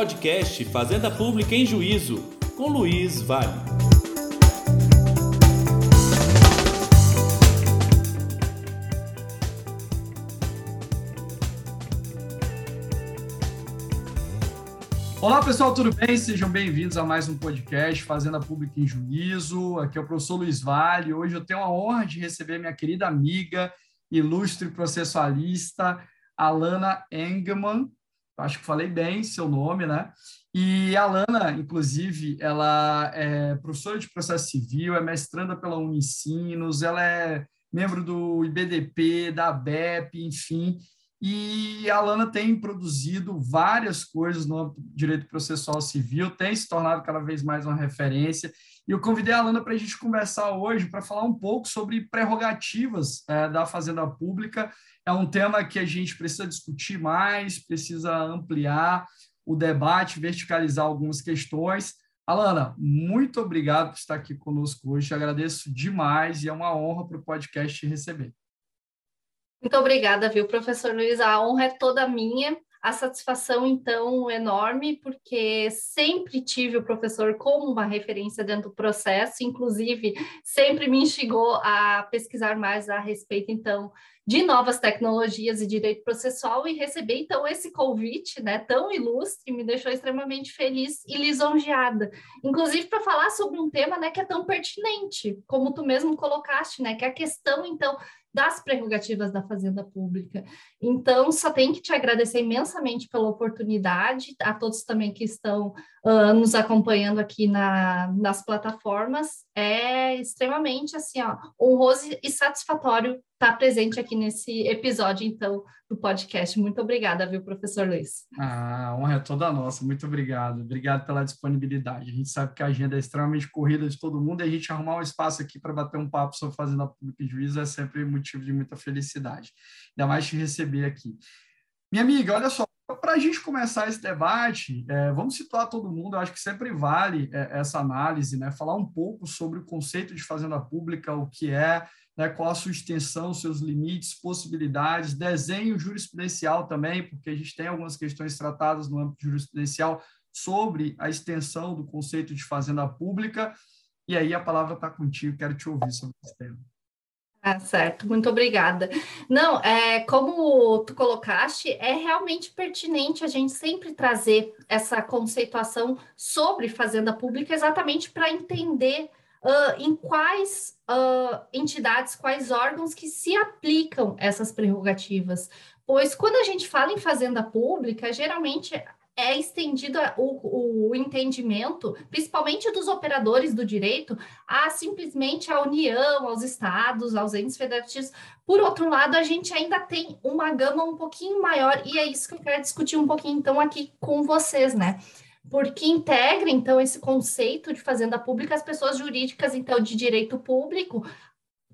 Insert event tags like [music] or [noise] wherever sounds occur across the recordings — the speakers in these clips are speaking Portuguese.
podcast Fazenda Pública em Juízo, com Luiz Vale. Olá pessoal, tudo bem? Sejam bem-vindos a mais um podcast Fazenda Pública em Juízo. Aqui é o professor Luiz Vale. Hoje eu tenho a honra de receber minha querida amiga, ilustre processualista, Alana Engelman. Acho que falei bem seu nome, né? E a Alana, inclusive, ela é professora de processo civil, é mestranda pela Unicinos, ela é membro do IBDP, da ABEP, enfim. E a Alana tem produzido várias coisas no direito processual civil, tem se tornado cada vez mais uma referência. E eu convidei a Alana para a gente conversar hoje para falar um pouco sobre prerrogativas é, da Fazenda Pública. É um tema que a gente precisa discutir mais, precisa ampliar o debate, verticalizar algumas questões. Alana, muito obrigado por estar aqui conosco hoje. agradeço demais e é uma honra para o podcast receber. Muito obrigada, viu, professor Luiz? A honra é toda minha. A satisfação, então, enorme, porque sempre tive o professor como uma referência dentro do processo, inclusive sempre me instigou a pesquisar mais a respeito, então, de novas tecnologias e direito processual e receber, então, esse convite, né, tão ilustre, me deixou extremamente feliz e lisonjeada. Inclusive, para falar sobre um tema, né, que é tão pertinente, como tu mesmo colocaste, né, que é a questão, então, das prerrogativas da Fazenda Pública. Então, só tenho que te agradecer imensamente pela oportunidade, a todos também que estão uh, nos acompanhando aqui na, nas plataformas. É extremamente assim, ó, honroso e satisfatório estar presente aqui nesse episódio, então, do podcast. Muito obrigada, viu, professor Luiz? Ah, a honra é toda nossa. Muito obrigado. Obrigado pela disponibilidade. A gente sabe que a agenda é extremamente corrida de todo mundo e a gente arrumar um espaço aqui para bater um papo sobre Fazenda Pública e Juízo é sempre motivo de muita felicidade. Ainda mais te receber aqui. Minha amiga, olha só, para a gente começar esse debate, é, vamos situar todo mundo, eu acho que sempre vale é, essa análise, né? falar um pouco sobre o conceito de fazenda pública, o que é, né? qual a sua extensão, seus limites, possibilidades, desenho jurisprudencial também, porque a gente tem algumas questões tratadas no âmbito jurisprudencial sobre a extensão do conceito de fazenda pública, e aí a palavra está contigo, quero te ouvir sobre esse tema. Ah, certo, muito obrigada. Não, é, como tu colocaste, é realmente pertinente a gente sempre trazer essa conceituação sobre fazenda pública, exatamente para entender uh, em quais uh, entidades, quais órgãos que se aplicam essas prerrogativas. Pois quando a gente fala em fazenda pública, geralmente é estendido o, o, entendimento, principalmente dos operadores do direito, a simplesmente a União, aos estados, aos entes federativos. Por outro lado, a gente ainda tem uma gama um pouquinho maior, e é isso que eu quero discutir um pouquinho, então, aqui com vocês, né? Porque integra, então, esse conceito de fazenda pública as pessoas jurídicas, então, de direito público,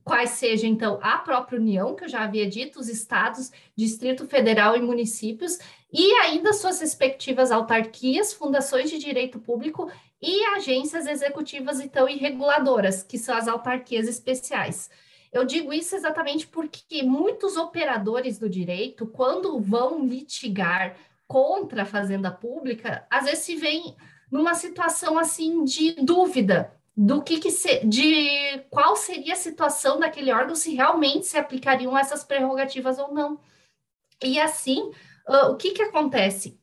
quais sejam, então, a própria União, que eu já havia dito, os estados, Distrito Federal e municípios, e ainda suas respectivas autarquias, fundações de direito público e agências executivas, então, e reguladoras, que são as autarquias especiais. Eu digo isso exatamente porque muitos operadores do direito, quando vão litigar contra a fazenda pública, às vezes se veem numa situação assim de dúvida do que, que se, de qual seria a situação daquele órgão se realmente se aplicariam essas prerrogativas ou não. E assim, uh, o que, que acontece?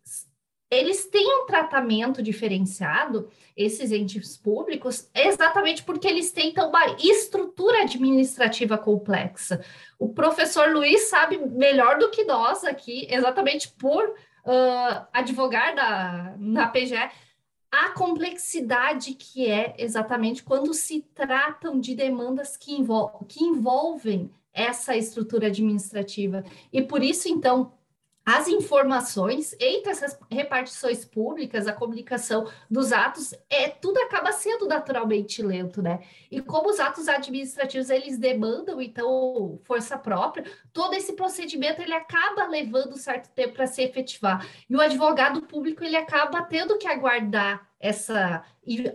Eles têm um tratamento diferenciado, esses entes públicos, exatamente porque eles têm então, uma estrutura administrativa complexa. O professor Luiz sabe melhor do que nós aqui, exatamente por uh, advogar da, na PGE, a complexidade que é exatamente quando se tratam de demandas que, envol que envolvem essa estrutura administrativa. E por isso, então, as informações entre essas repartições públicas, a comunicação dos atos, é tudo acaba sendo naturalmente lento, né? E como os atos administrativos eles demandam então força própria, todo esse procedimento ele acaba levando certo tempo para se efetivar. E o advogado público ele acaba tendo que aguardar essa,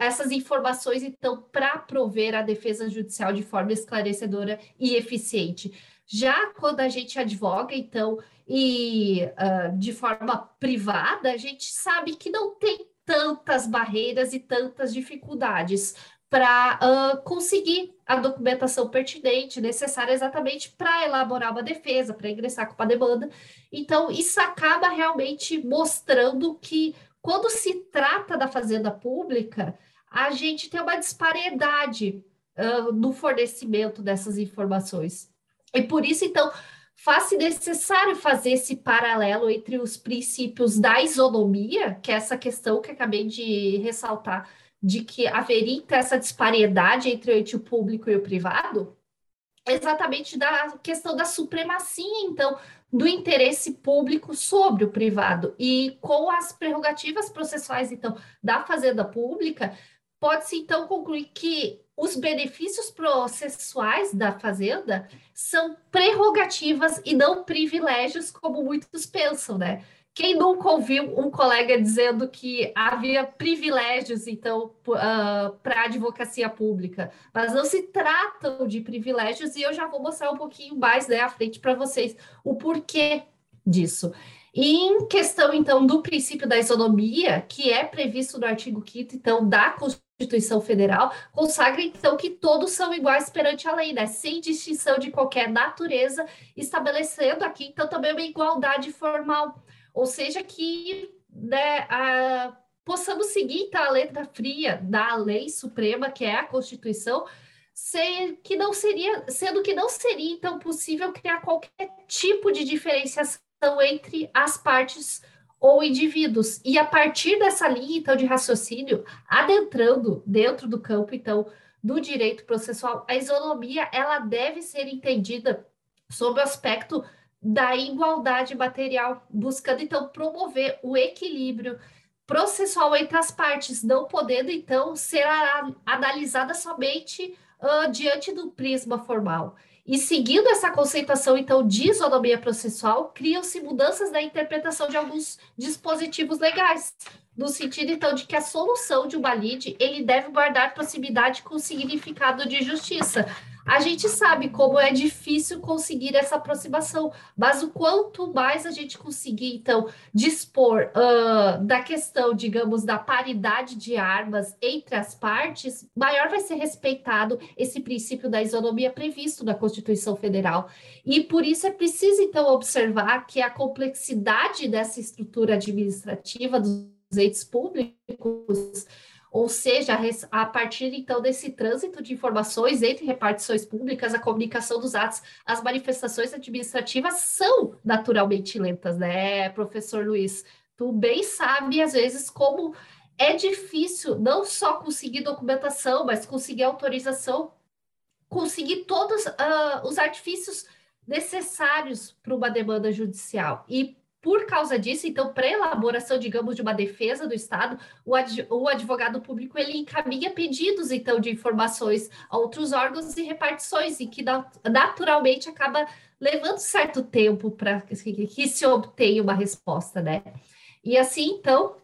essas informações então para prover a defesa judicial de forma esclarecedora e eficiente. Já quando a gente advoga, então, e uh, de forma privada, a gente sabe que não tem tantas barreiras e tantas dificuldades para uh, conseguir a documentação pertinente, necessária exatamente para elaborar uma defesa, para ingressar com uma demanda. Então, isso acaba realmente mostrando que, quando se trata da fazenda pública, a gente tem uma disparidade uh, no fornecimento dessas informações. E por isso, então, faz-se necessário fazer esse paralelo entre os princípios da isonomia, que é essa questão que acabei de ressaltar, de que haveria então, essa disparidade entre o público e o privado, exatamente da questão da supremacia, então, do interesse público sobre o privado. E com as prerrogativas processuais, então, da fazenda pública, pode-se, então, concluir que os benefícios processuais da fazenda são prerrogativas e não privilégios, como muitos pensam, né? Quem nunca ouviu um colega dizendo que havia privilégios, então, uh, ah, para a advocacia pública? Mas não se tratam de privilégios, e eu já vou mostrar um pouquinho mais né, à frente para vocês o porquê disso. Em questão, então, do princípio da isonomia, que é previsto no artigo 5 então, da Constituição Federal, consagra, então, que todos são iguais perante a lei, né? Sem distinção de qualquer natureza, estabelecendo aqui, então, também uma igualdade formal ou seja, que né, a, possamos seguir então, a letra fria da lei suprema, que é a Constituição, que não seria, sendo que não seria então possível criar qualquer tipo de diferenciação entre as partes ou indivíduos. E a partir dessa linha então de raciocínio, adentrando dentro do campo então do direito processual, a isonomia ela deve ser entendida sob o aspecto da igualdade material, buscando então promover o equilíbrio processual entre as partes, não podendo então ser analisada somente uh, diante do prisma formal. E seguindo essa conceituação, então, de isonomia processual, criam-se mudanças na interpretação de alguns dispositivos legais, no sentido, então, de que a solução de uma lide, ele deve guardar proximidade com significado de justiça, a gente sabe como é difícil conseguir essa aproximação, mas o quanto mais a gente conseguir, então, dispor uh, da questão, digamos, da paridade de armas entre as partes, maior vai ser respeitado esse princípio da isonomia previsto na Constituição Federal. E por isso é preciso, então, observar que a complexidade dessa estrutura administrativa dos entes públicos ou seja, a partir então desse trânsito de informações entre repartições públicas, a comunicação dos atos, as manifestações administrativas são naturalmente lentas, né, professor Luiz? Tu bem sabe, às vezes, como é difícil não só conseguir documentação, mas conseguir autorização, conseguir todos uh, os artifícios necessários para uma demanda judicial. E por causa disso, então, para elaboração, digamos, de uma defesa do Estado, o, ad, o advogado público ele encaminha pedidos, então, de informações a outros órgãos e repartições, e que naturalmente acaba levando certo tempo para que, que se obtenha uma resposta, né? E assim, então,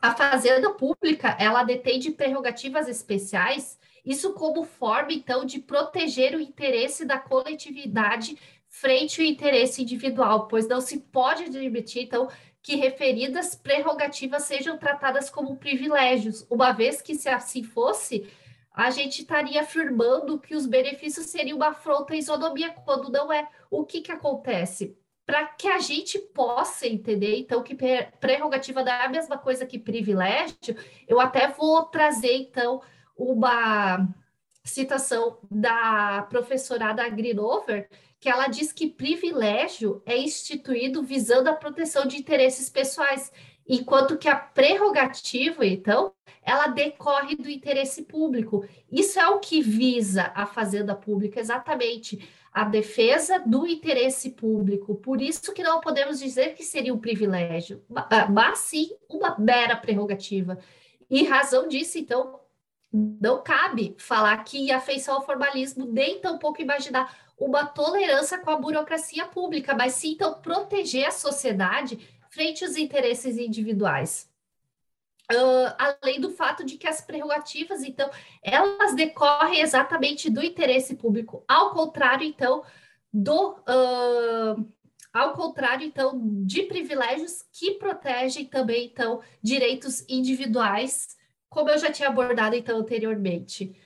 a Fazenda Pública, ela detém de prerrogativas especiais, isso como forma, então, de proteger o interesse da coletividade frente ao interesse individual, pois não se pode admitir, então, que referidas prerrogativas sejam tratadas como privilégios, uma vez que, se assim fosse, a gente estaria afirmando que os benefícios seriam uma afronta à isonomia, quando não é. O que, que acontece? Para que a gente possa entender, então, que prerrogativa é a mesma coisa que privilégio, eu até vou trazer, então, uma citação da professora da Grinover, que ela diz que privilégio é instituído visando a proteção de interesses pessoais, enquanto que a prerrogativa, então, ela decorre do interesse público. Isso é o que visa a fazenda pública, exatamente a defesa do interesse público. Por isso que não podemos dizer que seria um privilégio, mas sim uma mera prerrogativa. E razão disso, então, não cabe falar que afeição ao formalismo, nem tampouco imaginar uma tolerância com a burocracia pública, mas sim então proteger a sociedade frente aos interesses individuais. Uh, além do fato de que as prerrogativas, então, elas decorrem exatamente do interesse público, ao contrário, então, do uh, ao contrário, então, de privilégios que protegem também, então, direitos individuais, como eu já tinha abordado, então, anteriormente.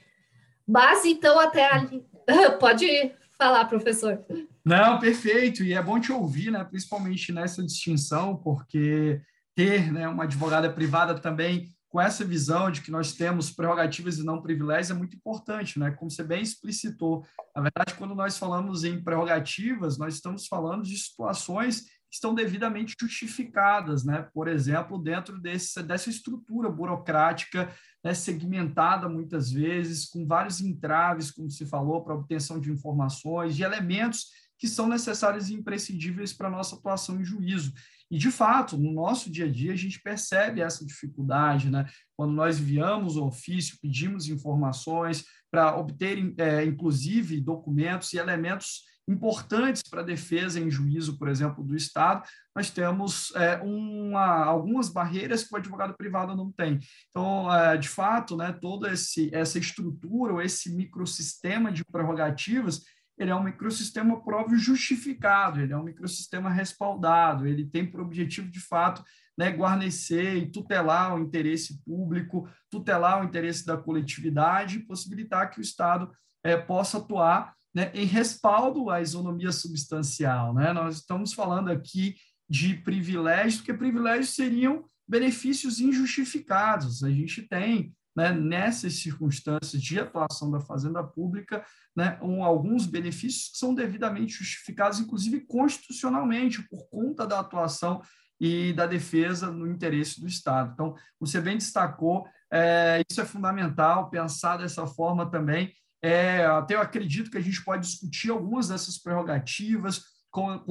Mas, então, até ali... [laughs] Pode falar, professor. Não, perfeito. E é bom te ouvir, né? principalmente nessa distinção, porque ter né, uma advogada privada também com essa visão de que nós temos prerrogativas e não privilégios é muito importante, né? Como você bem explicitou. Na verdade, quando nós falamos em prerrogativas, nós estamos falando de situações que estão devidamente justificadas, né? Por exemplo, dentro desse, dessa estrutura burocrática né, segmentada muitas vezes, com vários entraves, como se falou, para obtenção de informações, de elementos que são necessários e imprescindíveis para a nossa atuação em juízo. E, de fato, no nosso dia a dia, a gente percebe essa dificuldade, né? Quando nós enviamos o ofício, pedimos informações para obter, é, inclusive, documentos e elementos importantes para a defesa em juízo, por exemplo, do Estado, nós temos é, uma, algumas barreiras que o advogado privado não tem. Então, é, de fato, né, toda essa estrutura ou esse microsistema de prerrogativas ele é um microsistema próprio justificado, ele é um microsistema respaldado, ele tem por objetivo, de fato, né, guarnecer e tutelar o interesse público, tutelar o interesse da coletividade e possibilitar que o Estado é, possa atuar né, em respaldo à isonomia substancial. Né? Nós estamos falando aqui de privilégios, porque privilégios seriam benefícios injustificados. A gente tem né, nessas circunstâncias de atuação da fazenda pública, né, um, alguns benefícios que são devidamente justificados, inclusive constitucionalmente, por conta da atuação e da defesa no interesse do Estado. Então, você bem destacou, é, isso é fundamental, pensar dessa forma também. É, até eu acredito que a gente pode discutir algumas dessas prerrogativas, como,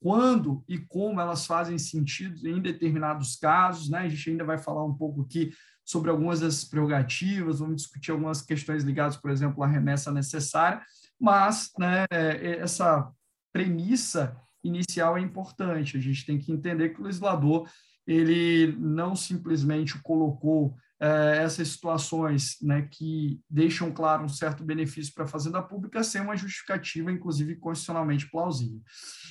quando e como elas fazem sentido em determinados casos. Né? A gente ainda vai falar um pouco aqui sobre algumas das prerrogativas, vamos discutir algumas questões ligadas, por exemplo, à remessa necessária, mas né, é, essa premissa inicial é importante. A gente tem que entender que o legislador ele não simplesmente colocou é, essas situações né, que deixam claro um certo benefício para a fazenda pública sem uma justificativa, inclusive constitucionalmente plausível.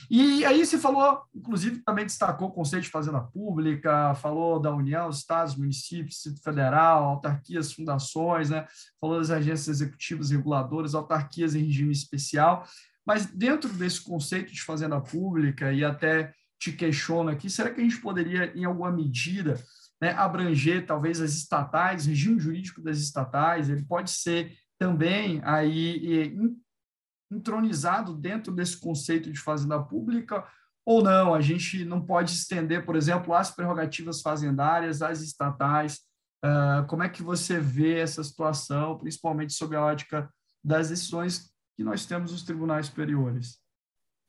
E aí se falou, inclusive também destacou o conceito de fazenda pública, falou da União, estados, municípios, Distrito Federal, autarquias, fundações, né, falou das agências executivas reguladoras, autarquias em regime especial, mas dentro desse conceito de fazenda pública, e até te questiono aqui, será que a gente poderia, em alguma medida, né, abranger talvez as estatais, regime jurídico das estatais, ele pode ser também aí entronizado dentro desse conceito de fazenda pública ou não? A gente não pode estender, por exemplo, as prerrogativas fazendárias às estatais. Uh, como é que você vê essa situação, principalmente sob a ótica das decisões que nós temos nos tribunais superiores?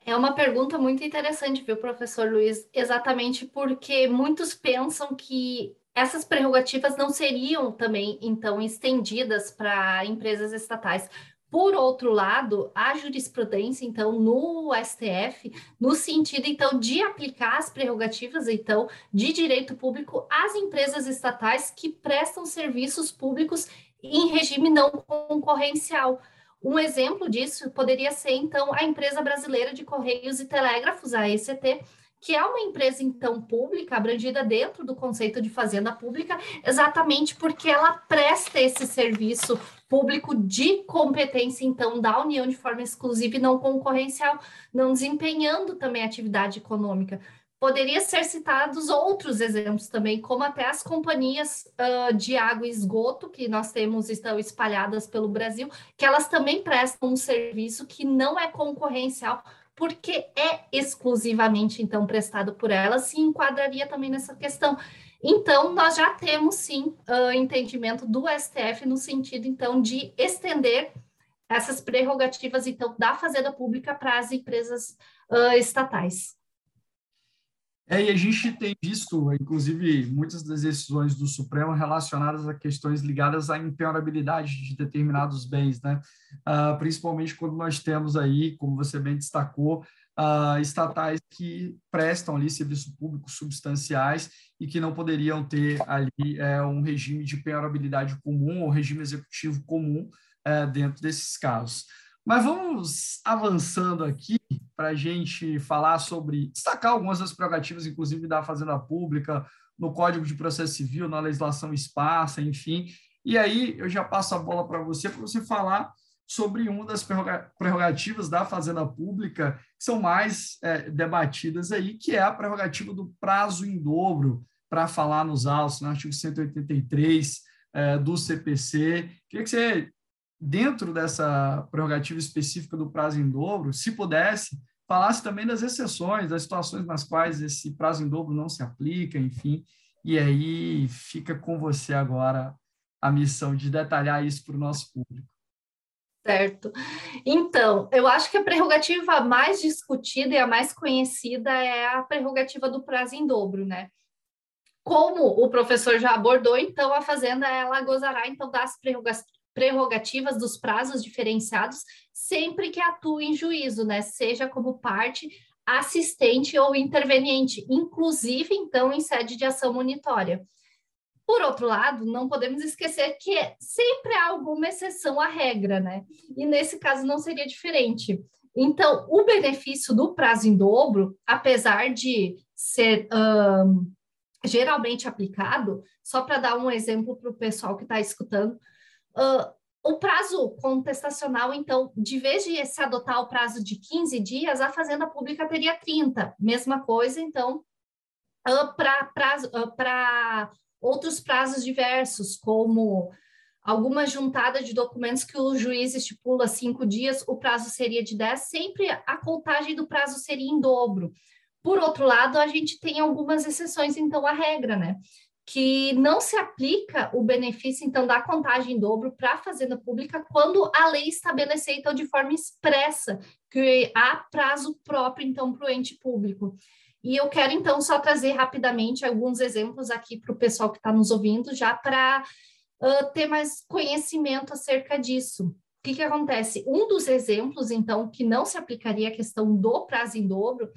É uma pergunta muito interessante, viu, professor Luiz? Exatamente porque muitos pensam que essas prerrogativas não seriam também, então, estendidas para empresas estatais. Por outro lado, a jurisprudência, então, no STF, no sentido, então, de aplicar as prerrogativas, então, de direito público às empresas estatais que prestam serviços públicos em regime não concorrencial. Um exemplo disso poderia ser, então, a empresa brasileira de Correios e Telégrafos, a ECT, que é uma empresa, então, pública, abrangida dentro do conceito de fazenda pública, exatamente porque ela presta esse serviço público de competência, então, da União de forma exclusiva e não concorrencial, não desempenhando também atividade econômica. Poderia ser citados outros exemplos também, como até as companhias uh, de água e esgoto que nós temos estão espalhadas pelo Brasil, que elas também prestam um serviço que não é concorrencial, porque é exclusivamente então prestado por elas, se enquadraria também nessa questão. Então, nós já temos sim uh, entendimento do STF no sentido então de estender essas prerrogativas então da fazenda pública para as empresas uh, estatais. É, e a gente tem visto, inclusive, muitas das decisões do Supremo relacionadas a questões ligadas à impenhorabilidade de determinados bens, né? Uh, principalmente quando nós temos aí, como você bem destacou, uh, estatais que prestam ali serviços públicos substanciais e que não poderiam ter ali é, um regime de penhorabilidade comum ou regime executivo comum é, dentro desses casos. Mas vamos avançando aqui para a gente falar sobre, destacar algumas das prerrogativas, inclusive da Fazenda Pública, no Código de Processo Civil, na legislação esparsa, enfim. E aí eu já passo a bola para você, para você falar sobre uma das prerrogativas da Fazenda Pública que são mais é, debatidas aí, que é a prerrogativa do prazo em dobro para falar nos autos, no artigo 183 é, do CPC. Queria que você dentro dessa prerrogativa específica do prazo em dobro, se pudesse, falasse também das exceções, das situações nas quais esse prazo em dobro não se aplica, enfim, e aí fica com você agora a missão de detalhar isso para o nosso público. Certo. Então, eu acho que a prerrogativa mais discutida e a mais conhecida é a prerrogativa do prazo em dobro, né? Como o professor já abordou, então a Fazenda ela gozará então das prerrogativas dos prazos diferenciados sempre que atue em juízo, né? Seja como parte assistente ou interveniente, inclusive então em sede de ação monitória. Por outro lado, não podemos esquecer que sempre há alguma exceção à regra, né? E nesse caso não seria diferente. Então, o benefício do prazo em dobro, apesar de ser um, geralmente aplicado, só para dar um exemplo para o pessoal que está escutando, Uh, o prazo contestacional, então, de vez de se adotar o prazo de 15 dias, a Fazenda Pública teria 30. Mesma coisa, então, uh, para uh, outros prazos diversos, como alguma juntada de documentos que o juiz estipula cinco dias, o prazo seria de 10, sempre a contagem do prazo seria em dobro. Por outro lado, a gente tem algumas exceções, então, à regra, né? Que não se aplica o benefício, então, da contagem em dobro para a Fazenda Pública quando a lei estabelecer, então, de forma expressa que há prazo próprio, então, para o ente público. E eu quero, então, só trazer rapidamente alguns exemplos aqui para o pessoal que está nos ouvindo, já para uh, ter mais conhecimento acerca disso. O que, que acontece? Um dos exemplos, então, que não se aplicaria a questão do prazo em dobro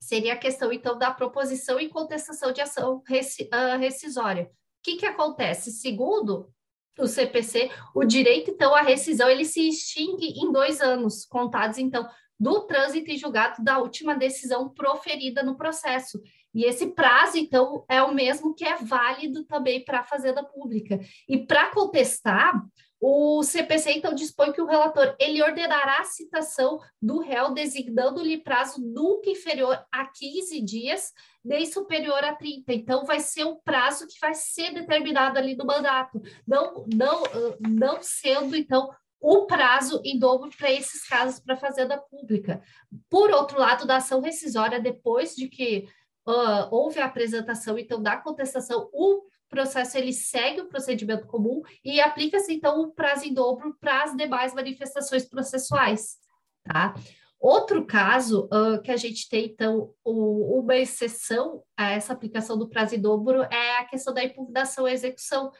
seria a questão, então, da proposição e contestação de ação uh, rescisória. O que, que acontece? Segundo o CPC, o direito, então, à rescisão, ele se extingue em dois anos, contados, então, do trânsito em julgado da última decisão proferida no processo. E esse prazo, então, é o mesmo que é válido também para a Fazenda Pública. E para contestar, o CPC, então, dispõe que o relator ele ordenará a citação do réu, designando-lhe prazo nunca inferior a 15 dias, nem superior a 30. Então, vai ser o prazo que vai ser determinado ali no mandato, não, não, não sendo, então, o prazo em dobro para esses casos para a Fazenda Pública. Por outro lado, da ação rescisória, depois de que uh, houve a apresentação, então, da contestação, o processo ele segue o procedimento comum e aplica-se então o prazo em dobro para as demais manifestações processuais, tá? Outro caso uh, que a gente tem, então, o, uma exceção a essa aplicação do prazo em dobro é a questão da impugnação à execução,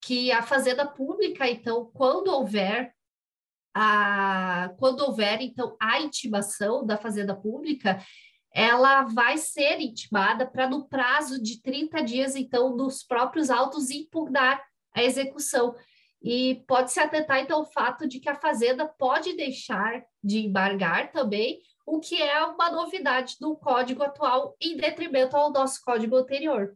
que a Fazenda Pública, então, quando houver a, quando houver, então, a intimação da Fazenda Pública, ela vai ser intimada para, no prazo de 30 dias, então, dos próprios autos impugnar a execução. E pode-se atentar, então, o fato de que a Fazenda pode deixar de embargar também, o que é uma novidade do código atual, em detrimento ao nosso código anterior.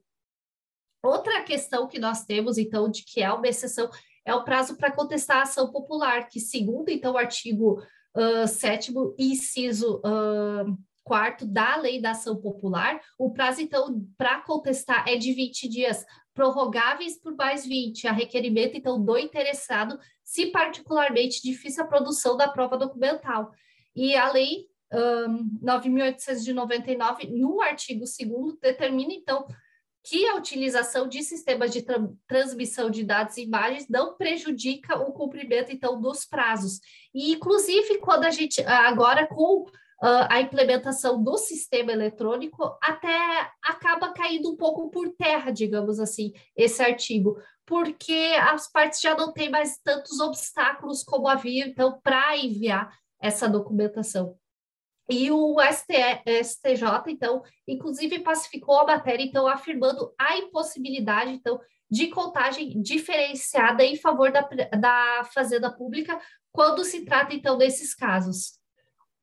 Outra questão que nós temos, então, de que é uma exceção, é o prazo para contestar a ação popular, que, segundo, então, o artigo uh, 7 inciso uh, quarto da Lei da Ação Popular, o prazo, então, para contestar é de 20 dias, prorrogáveis por mais 20, a requerimento, então, do interessado, se particularmente difícil a produção da prova documental. E a Lei um, 9.899, no artigo 2 determina, então, que a utilização de sistemas de tra transmissão de dados e imagens não prejudica o cumprimento, então, dos prazos. E, inclusive, quando a gente, agora com uh, a implementação do sistema eletrônico até acaba caindo um pouco por terra, digamos assim, esse artigo, porque as partes já não têm mais tantos obstáculos como havia, então, para enviar essa documentação. E o STJ, então, inclusive pacificou a matéria, então, afirmando a impossibilidade, então, de contagem diferenciada em favor da, da fazenda pública quando se trata, então, desses casos.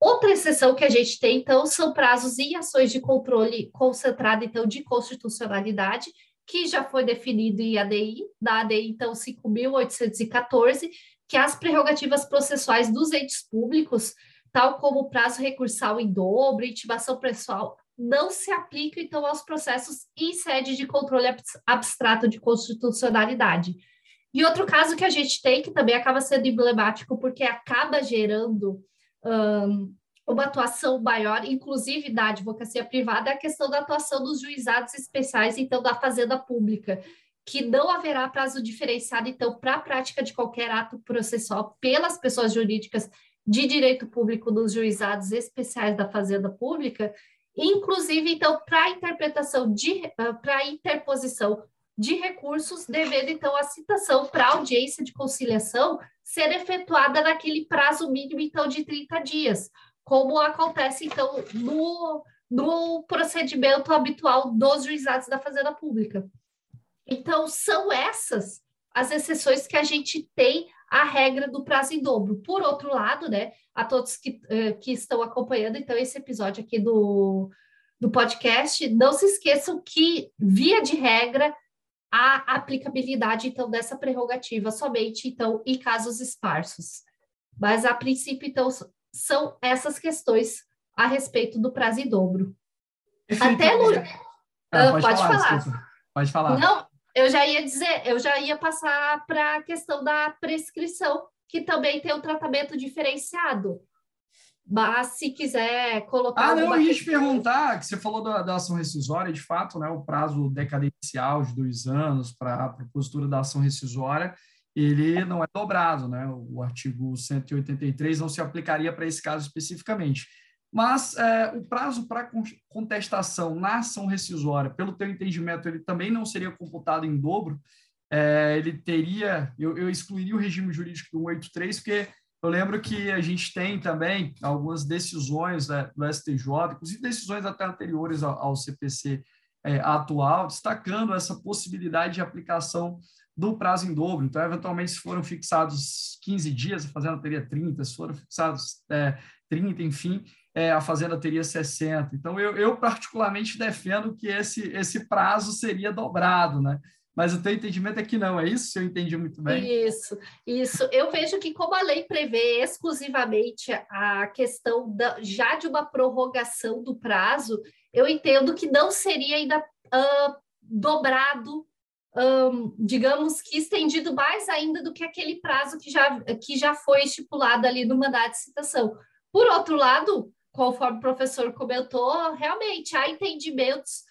Outra exceção que a gente tem, então, são prazos e ações de controle concentrado, então, de constitucionalidade, que já foi definido em ADI, da ADI, então, 5.814, que as prerrogativas processuais dos entes públicos, tal como o prazo recursal em dobro, intimação pessoal, não se aplicam, então, aos processos em sede de controle abstrato de constitucionalidade. E outro caso que a gente tem, que também acaba sendo emblemático, porque acaba gerando um, uma atuação maior, inclusive da advocacia privada, é a questão da atuação dos juizados especiais, então, da fazenda pública, que não haverá prazo diferenciado, então, para a prática de qualquer ato processual pelas pessoas jurídicas de direito público nos juizados especiais da fazenda pública, inclusive, então, para interpretação de, para interposição de recursos, devendo, então, a citação para audiência de conciliação ser efetuada naquele prazo mínimo, então, de 30 dias, como acontece, então, no, no procedimento habitual dos juizados da Fazenda Pública. Então, são essas as exceções que a gente tem à regra do prazo em dobro. Por outro lado, né, a todos que, uh, que estão acompanhando, então, esse episódio aqui do, do podcast, não se esqueçam que, via de regra, a aplicabilidade, então, dessa prerrogativa somente, então, em casos esparsos. Mas, a princípio, então, são essas questões a respeito do prazo em dobro. Até no... Ah, pode, pode, falar. falar. Pode falar. Não, eu já ia dizer, eu já ia passar para a questão da prescrição, que também tem um tratamento diferenciado. Mas se quiser colocar. Ah, não, eu ia te perguntar, que você falou da, da, ação rescisória, de fato, né, o prazo decadencial de dois anos para a propositura da ação rescisória, ele não é dobrado, né? O artigo 183 não se aplicaria para esse caso especificamente. Mas é, o prazo para contestação na ação rescisória, pelo teu entendimento, ele também não seria computado em dobro. É, ele teria, eu, eu excluiria o regime jurídico do 183, porque eu lembro que a gente tem também algumas decisões né, do STJ, inclusive decisões até anteriores ao, ao CPC é, atual, destacando essa possibilidade de aplicação do prazo em dobro. Então, eventualmente, se foram fixados 15 dias, a fazenda teria 30, se foram fixados é, 30, enfim, é, a fazenda teria 60. Então, eu, eu, particularmente defendo que esse, esse prazo seria dobrado, né? Mas o teu entendimento é que não, é isso? Eu entendi muito bem. Isso, isso. Eu vejo que como a lei prevê exclusivamente a questão da, já de uma prorrogação do prazo, eu entendo que não seria ainda uh, dobrado, um, digamos que estendido mais ainda do que aquele prazo que já, que já foi estipulado ali no mandato de citação. Por outro lado, conforme o professor comentou, realmente há entendimentos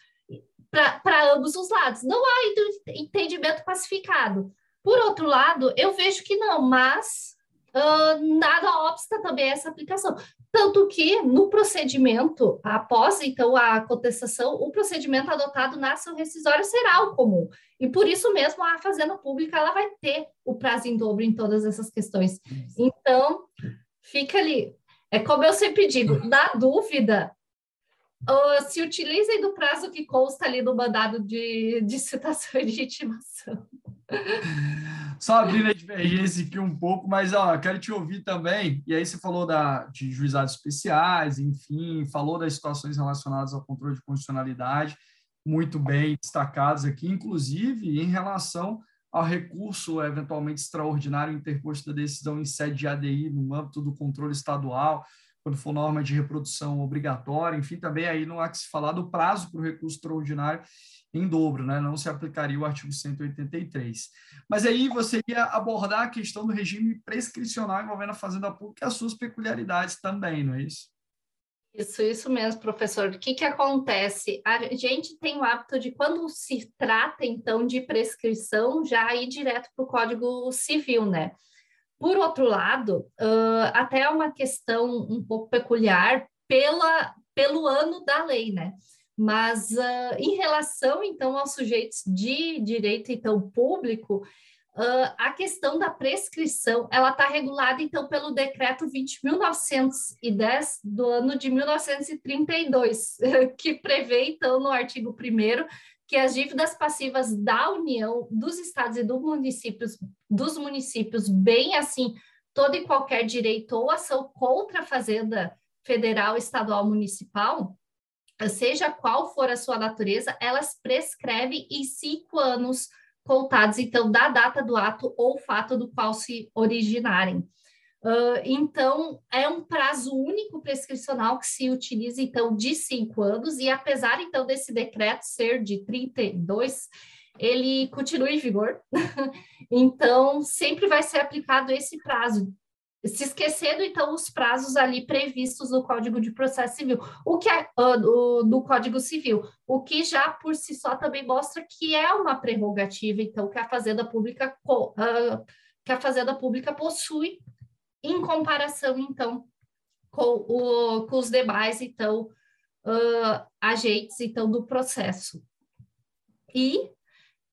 para ambos os lados. Não há entendimento pacificado. Por outro lado, eu vejo que não, mas uh, nada obsta também essa aplicação. Tanto que no procedimento, após então a contestação, o procedimento adotado na ação rescisória será o comum. E por isso mesmo a Fazenda Pública ela vai ter o prazo em dobro em todas essas questões. Então, fica ali. É como eu sempre digo, na dúvida, uh, se utilizem do prazo que consta ali no mandado de, de citação e de intimação. Só abrindo a divergência aqui um pouco, mas ó, quero te ouvir também. E aí você falou da, de juizados especiais, enfim, falou das situações relacionadas ao controle de constitucionalidade, muito bem destacados aqui, inclusive em relação ao recurso eventualmente extraordinário interposto da decisão em sede de ADI no âmbito do controle estadual quando for norma de reprodução obrigatória, enfim, também aí não há que se falar do prazo para o recurso extraordinário em dobro, né? não se aplicaria o artigo 183. Mas aí você ia abordar a questão do regime prescricional envolvendo a fazenda pública e as suas peculiaridades também, não é isso? Isso, isso mesmo, professor. O que, que acontece? A gente tem o hábito de, quando se trata, então, de prescrição, já ir direto para o Código Civil, né? Por outro lado, uh, até é uma questão um pouco peculiar pela, pelo ano da lei, né? Mas uh, em relação, então, aos sujeitos de direito, então, público, uh, a questão da prescrição, ela está regulada, então, pelo Decreto 20.910 do ano de 1932, [laughs] que prevê, então, no artigo 1 que as dívidas passivas da União, dos estados e do municípios, dos municípios, bem assim todo e qualquer direito ou ação contra a Fazenda Federal, Estadual, Municipal, seja qual for a sua natureza, elas prescrevem em cinco anos contados, então, da data do ato ou fato do qual se originarem. Uh, então, é um prazo único prescricional que se utiliza, então, de cinco anos, e apesar, então, desse decreto ser de 32, ele continua em vigor. [laughs] então, sempre vai ser aplicado esse prazo. Se esquecendo, então, os prazos ali previstos no Código de Processo Civil, o que é uh, no Código Civil, o que já por si só também mostra que é uma prerrogativa, então, que a Fazenda Pública, uh, que a Fazenda Pública possui em comparação, então, com, o, com os demais, então, uh, agentes, então, do processo. E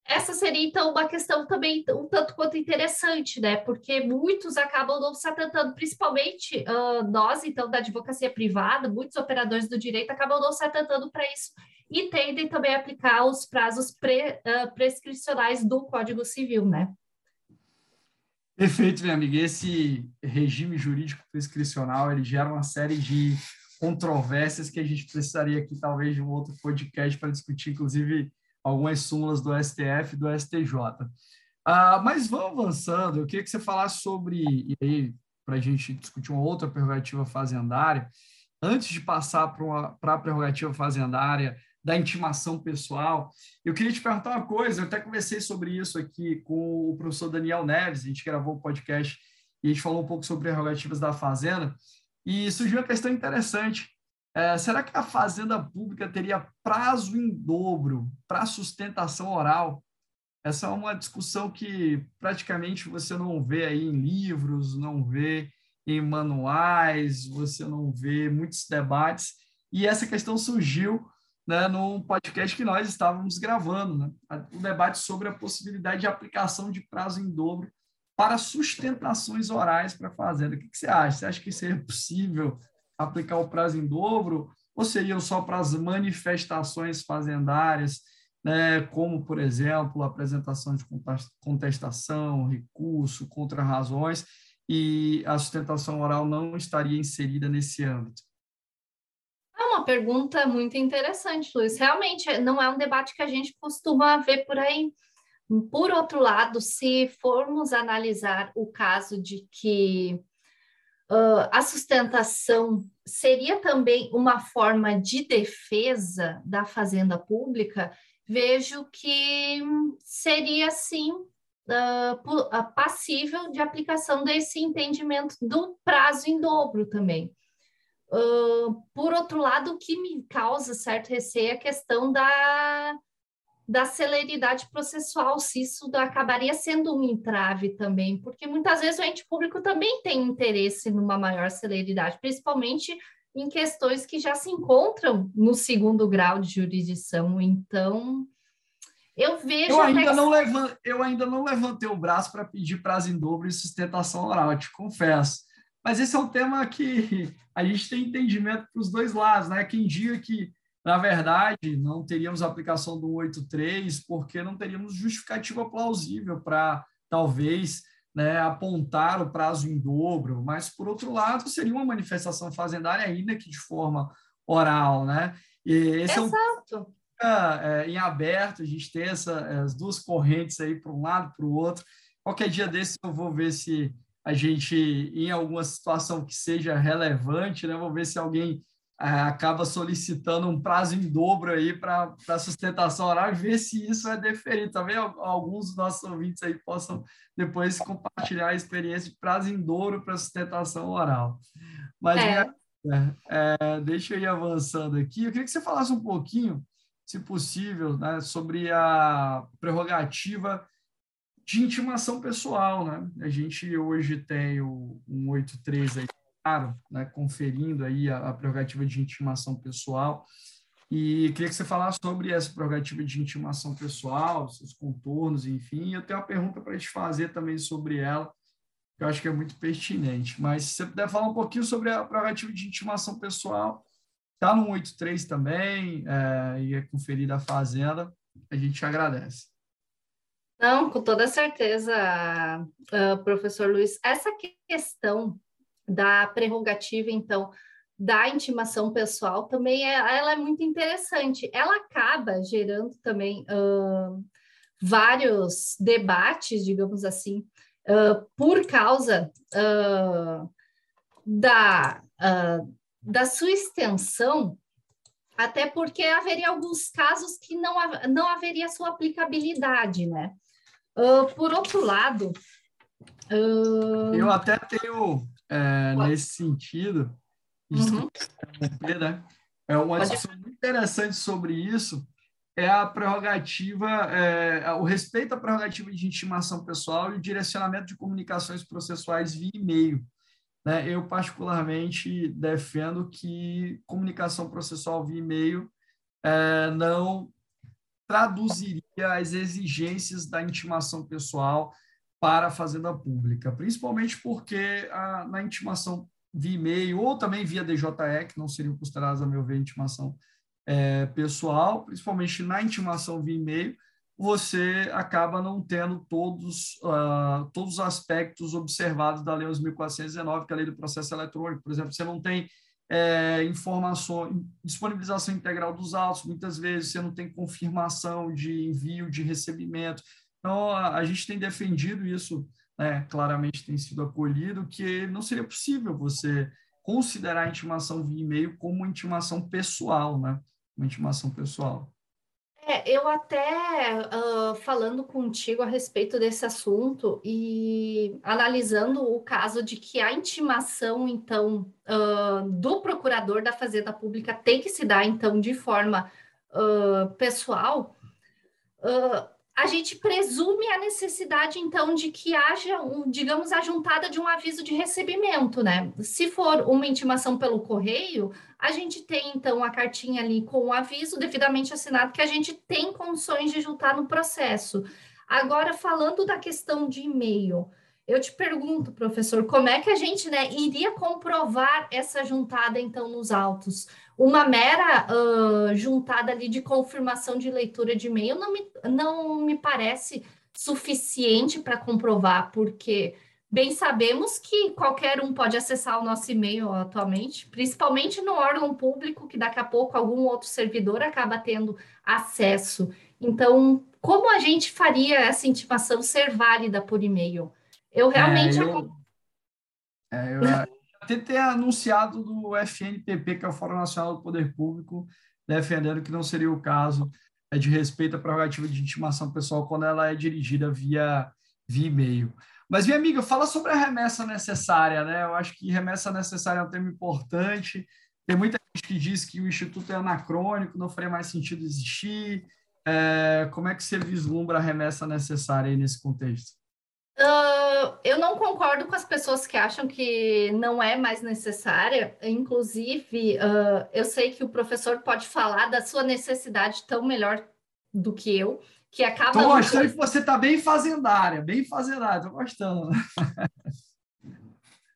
essa seria, então, uma questão também um tanto quanto interessante, né? Porque muitos acabam não se atentando, principalmente uh, nós, então, da advocacia privada, muitos operadores do direito acabam não se atentando para isso e tendem também a aplicar os prazos pre, uh, prescricionais do Código Civil, né? Perfeito, minha amiga. Esse regime jurídico prescricional, ele gera uma série de controvérsias que a gente precisaria aqui, talvez, de um outro podcast para discutir, inclusive algumas súmulas do STF e do STJ. Ah, mas vamos avançando, eu queria que você falasse sobre, e aí, para a gente discutir uma outra prerrogativa fazendária, antes de passar para a prerrogativa fazendária da intimação pessoal, eu queria te perguntar uma coisa, eu até conversei sobre isso aqui com o professor Daniel Neves, a gente gravou o um podcast e a gente falou um pouco sobre prerrogativas da Fazenda, e surgiu uma questão interessante. É, será que a fazenda pública teria prazo em dobro para sustentação oral? Essa é uma discussão que praticamente você não vê aí em livros, não vê em manuais, você não vê muitos debates. E essa questão surgiu né, num podcast que nós estávamos gravando, né? o debate sobre a possibilidade de aplicação de prazo em dobro para sustentações orais para a fazenda. O que, que você acha? Você acha que é possível aplicar o prazo em dobro, ou seriam só para as manifestações fazendárias, né, como, por exemplo, apresentação de contestação, recurso, contra-razões, e a sustentação oral não estaria inserida nesse âmbito? Uma pergunta muito interessante, Luiz. Realmente, não é um debate que a gente costuma ver por aí. Por outro lado, se formos analisar o caso de que Uh, a sustentação seria também uma forma de defesa da fazenda pública? Vejo que seria, sim, uh, passível de aplicação desse entendimento do prazo em dobro também. Uh, por outro lado, o que me causa certo receio é a questão da da celeridade processual, se isso acabaria sendo um entrave também, porque muitas vezes o ente público também tem interesse numa maior celeridade, principalmente em questões que já se encontram no segundo grau de jurisdição. Então, eu vejo. Eu ainda, que... não, levant... eu ainda não levantei o braço para pedir prazo em dobro e sustentação oral, eu te confesso. Mas esse é um tema que a gente tem entendimento para os dois lados, né? Quem diga que na verdade, não teríamos aplicação do 183 porque não teríamos justificativa plausível para, talvez, né, apontar o prazo em dobro, mas, por outro lado, seria uma manifestação fazendária, ainda que de forma oral. Né? E esse Exato. É, um, é, em aberto, a gente tem essa, as duas correntes aí para um lado para o outro. Qualquer dia desse eu vou ver se a gente, em alguma situação que seja relevante, né, vou ver se alguém é, acaba solicitando um prazo em dobro aí para sustentação oral e ver se isso é deferido. Também alguns dos nossos ouvintes aí possam depois compartilhar a experiência de prazo em dobro para sustentação oral. Mas. É, é, deixa eu ir avançando aqui. Eu queria que você falasse um pouquinho, se possível, né, sobre a prerrogativa de intimação pessoal. Né? A gente hoje tem o 183 aí claro, né, conferindo aí a, a, prerrogativa de intimação pessoal. E queria que você falasse sobre essa prerrogativa de intimação pessoal, seus contornos, enfim. E eu tenho uma pergunta para te fazer também sobre ela, que eu acho que é muito pertinente. Mas se você puder falar um pouquinho sobre a prerrogativa de intimação pessoal, está no 183 também, é, e é conferida a Fazenda, a gente agradece. Não, com toda certeza, uh, professor Luiz. Essa questão da prerrogativa, então, da intimação pessoal também é, ela é muito interessante. Ela acaba gerando também uh, vários debates, digamos assim, uh, por causa uh, da, da sua extensão, até porque haveria alguns casos que não, não haveria sua aplicabilidade, né? Por outro lado... Eu até tenho, é, nesse sentido, uhum. né? É uma discussão muito interessante sobre isso, é a prerrogativa, é, o respeito à prerrogativa de intimação pessoal e o direcionamento de comunicações processuais via e-mail. Né? Eu, particularmente, defendo que comunicação processual via e-mail é, não traduziria as exigências da intimação pessoal para a fazenda pública, principalmente porque a, na intimação via e-mail ou também via DJE, que não seriam consideradas, a meu ver, intimação é, pessoal, principalmente na intimação via e-mail, você acaba não tendo todos, uh, todos os aspectos observados da Lei 1419, que é a Lei do Processo Eletrônico. Por exemplo, você não tem é, informação, disponibilização integral dos autos, muitas vezes você não tem confirmação de envio, de recebimento. Então, a, a gente tem defendido isso né, claramente tem sido acolhido, que não seria possível você considerar a intimação via e-mail como uma intimação pessoal, né? Uma intimação pessoal. É, eu até uh, falando contigo a respeito desse assunto e analisando o caso de que a intimação, então, uh, do procurador da Fazenda Pública tem que se dar, então, de forma uh, pessoal, a gente presume a necessidade, então, de que haja, um, digamos, a juntada de um aviso de recebimento, né? Se for uma intimação pelo correio, a gente tem, então, a cartinha ali com o aviso devidamente assinado, que a gente tem condições de juntar no processo. Agora, falando da questão de e-mail, eu te pergunto, professor, como é que a gente né, iria comprovar essa juntada, então, nos autos? Uma mera uh, juntada ali de confirmação de leitura de e-mail não me, não me parece suficiente para comprovar, porque bem sabemos que qualquer um pode acessar o nosso e-mail atualmente, principalmente no órgão público, que daqui a pouco algum outro servidor acaba tendo acesso. Então, como a gente faria essa intimação ser válida por e-mail? Eu realmente. É, eu, é, eu, até ter anunciado do FNPP, que é o Fórum Nacional do Poder Público, defendendo que não seria o caso é, de respeito à prerrogativa de intimação pessoal quando ela é dirigida via, via e-mail. Mas, minha amiga, fala sobre a remessa necessária, né? Eu acho que remessa necessária é um tema importante. Tem muita gente que diz que o Instituto é anacrônico, não faria mais sentido existir. É, como é que você vislumbra a remessa necessária aí nesse contexto? Uh, eu não concordo com as pessoas que acham que não é mais necessária. Inclusive, uh, eu sei que o professor pode falar da sua necessidade tão melhor do que eu, que acaba. Estou gostando que você está bem fazendária, bem fazendária, estou gostando. [laughs]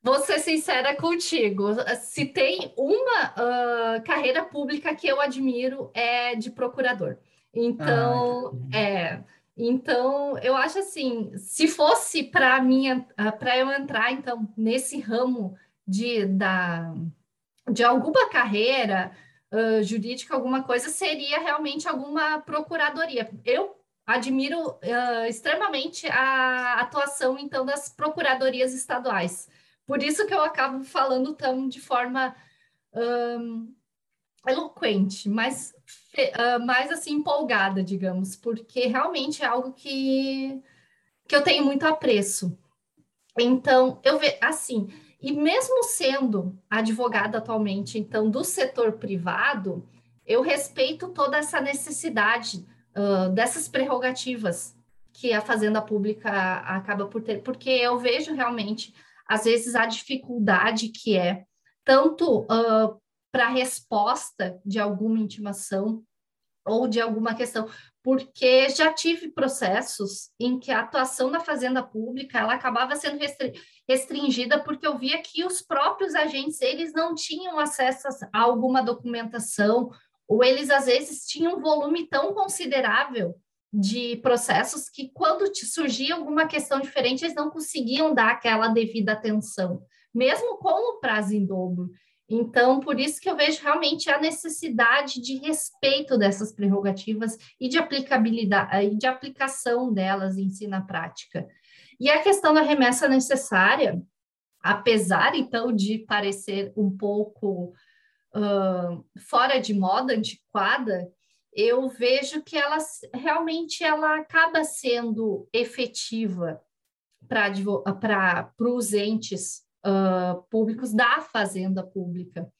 Vou ser sincera contigo. Se tem uma uh, carreira pública que eu admiro, é de procurador. Então, ah, é então, eu acho assim, se fosse para minha para eu entrar então nesse ramo de da de alguma carreira uh, jurídica, alguma coisa, seria realmente alguma procuradoria. Eu admiro uh, extremamente a atuação então das procuradorias estaduais. Por isso que eu acabo falando tão de forma um, eloquente, mas uh, mais assim empolgada, digamos, porque realmente é algo que, que eu tenho muito apreço. Então, eu vejo assim, e mesmo sendo advogada atualmente, então, do setor privado, eu respeito toda essa necessidade uh, dessas prerrogativas que a Fazenda Pública acaba por ter, porque eu vejo realmente, às vezes, a dificuldade que é tanto uh, para resposta de alguma intimação ou de alguma questão, porque já tive processos em que a atuação da fazenda pública ela acabava sendo restringida porque eu via que os próprios agentes eles não tinham acesso a alguma documentação ou eles às vezes tinham um volume tão considerável de processos que, quando surgia alguma questão diferente, eles não conseguiam dar aquela devida atenção, mesmo com o prazo em dobro. Então, por isso que eu vejo realmente a necessidade de respeito dessas prerrogativas e de aplicabilidade e de aplicação delas em si na prática. E a questão da remessa necessária, apesar então de parecer um pouco uh, fora de moda, antiquada, eu vejo que ela realmente ela acaba sendo efetiva para os entes uh, públicos da fazenda pública.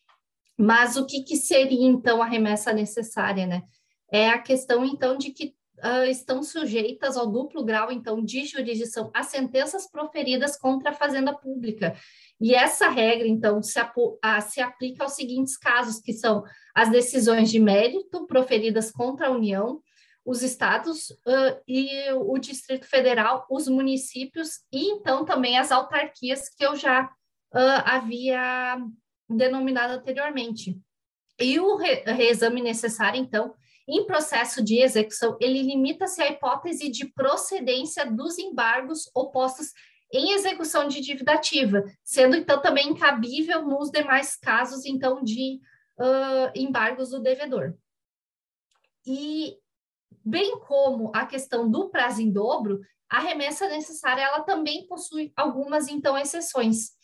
Mas o que, que, seria então a remessa necessária, né? É a questão então de que uh, estão sujeitas ao duplo grau então de jurisdição as sentenças proferidas contra a fazenda pública. E essa regra, então, se, a, se, aplica aos seguintes casos, que são as decisões de mérito proferidas contra a União, os estados uh, e o Distrito Federal, os municípios e, então, também as autarquias que eu já uh, havia denominado anteriormente. E o re reexame necessário, então, em processo de execução, ele limita-se à hipótese de procedência dos embargos opostos em execução de dívida ativa, sendo então também incabível nos demais casos então de uh, embargos do devedor. E bem como a questão do prazo em dobro, a remessa necessária ela também possui algumas então exceções.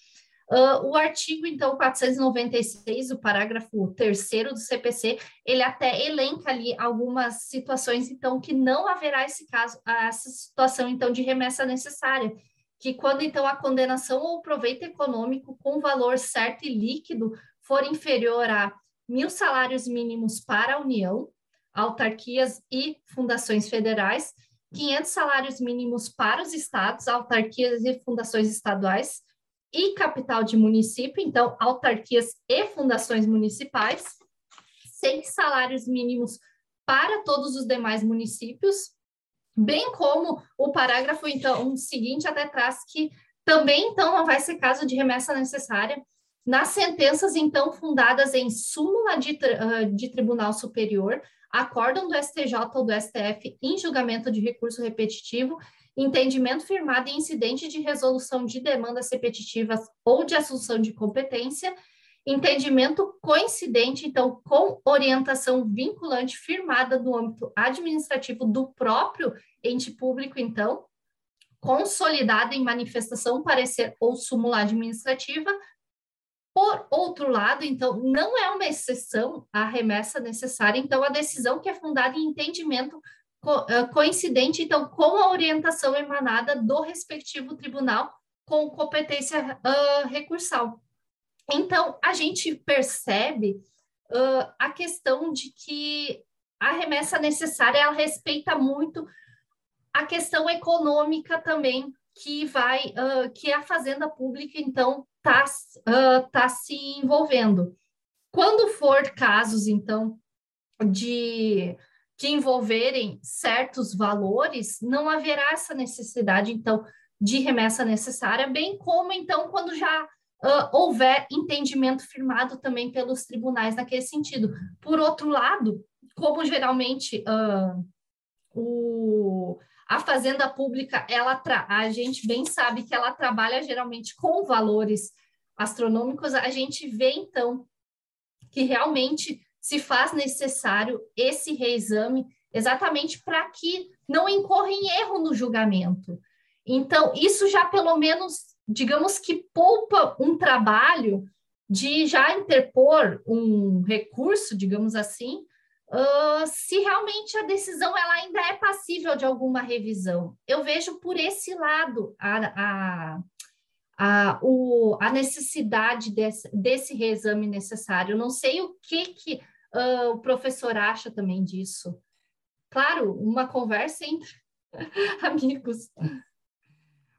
Uh, o artigo, então, 496, o parágrafo terceiro do CPC, ele até elenca ali algumas situações, então, que não haverá esse caso, essa situação, então, de remessa necessária, que quando então a condenação ou proveito econômico com valor certo e líquido for inferior a mil salários mínimos para a União, autarquias e fundações federais, 500 salários mínimos para os estados, autarquias e fundações estaduais, e capital de município, então autarquias e fundações municipais, 100 salários mínimos para todos os demais municípios, bem como o parágrafo então seguinte até traz que também então não vai ser caso de remessa necessária nas sentenças então fundadas em súmula de, de tribunal superior, acórdão do STJ ou do STF em julgamento de recurso repetitivo, entendimento firmado em incidente de resolução de demandas repetitivas ou de assunção de competência, entendimento coincidente, então, com orientação vinculante firmada no âmbito administrativo do próprio ente público, então, consolidada em manifestação, parecer ou súmula administrativa. Por outro lado, então, não é uma exceção a remessa necessária, então, a decisão que é fundada em entendimento co coincidente, então, com a orientação emanada do respectivo tribunal com competência uh, recursal. Então, a gente percebe uh, a questão de que a remessa necessária ela respeita muito a questão econômica também que vai uh, que a fazenda pública então está uh, tá se envolvendo. Quando for casos então de que envolverem certos valores, não haverá essa necessidade então de remessa necessária, bem como então quando já uh, houver entendimento firmado também pelos tribunais naquele sentido. Por outro lado, como geralmente uh, o, a fazenda pública, ela a gente bem sabe que ela trabalha geralmente com valores astronômicos, a gente vê então que realmente se faz necessário esse reexame exatamente para que não incorra em erro no julgamento. Então, isso já pelo menos digamos que poupa um trabalho de já interpor um recurso, digamos assim, uh, se realmente a decisão ela ainda é passível de alguma revisão. Eu vejo por esse lado a, a, a, o, a necessidade desse, desse reexame necessário. Eu não sei o que, que uh, o professor acha também disso. Claro, uma conversa entre [laughs] amigos.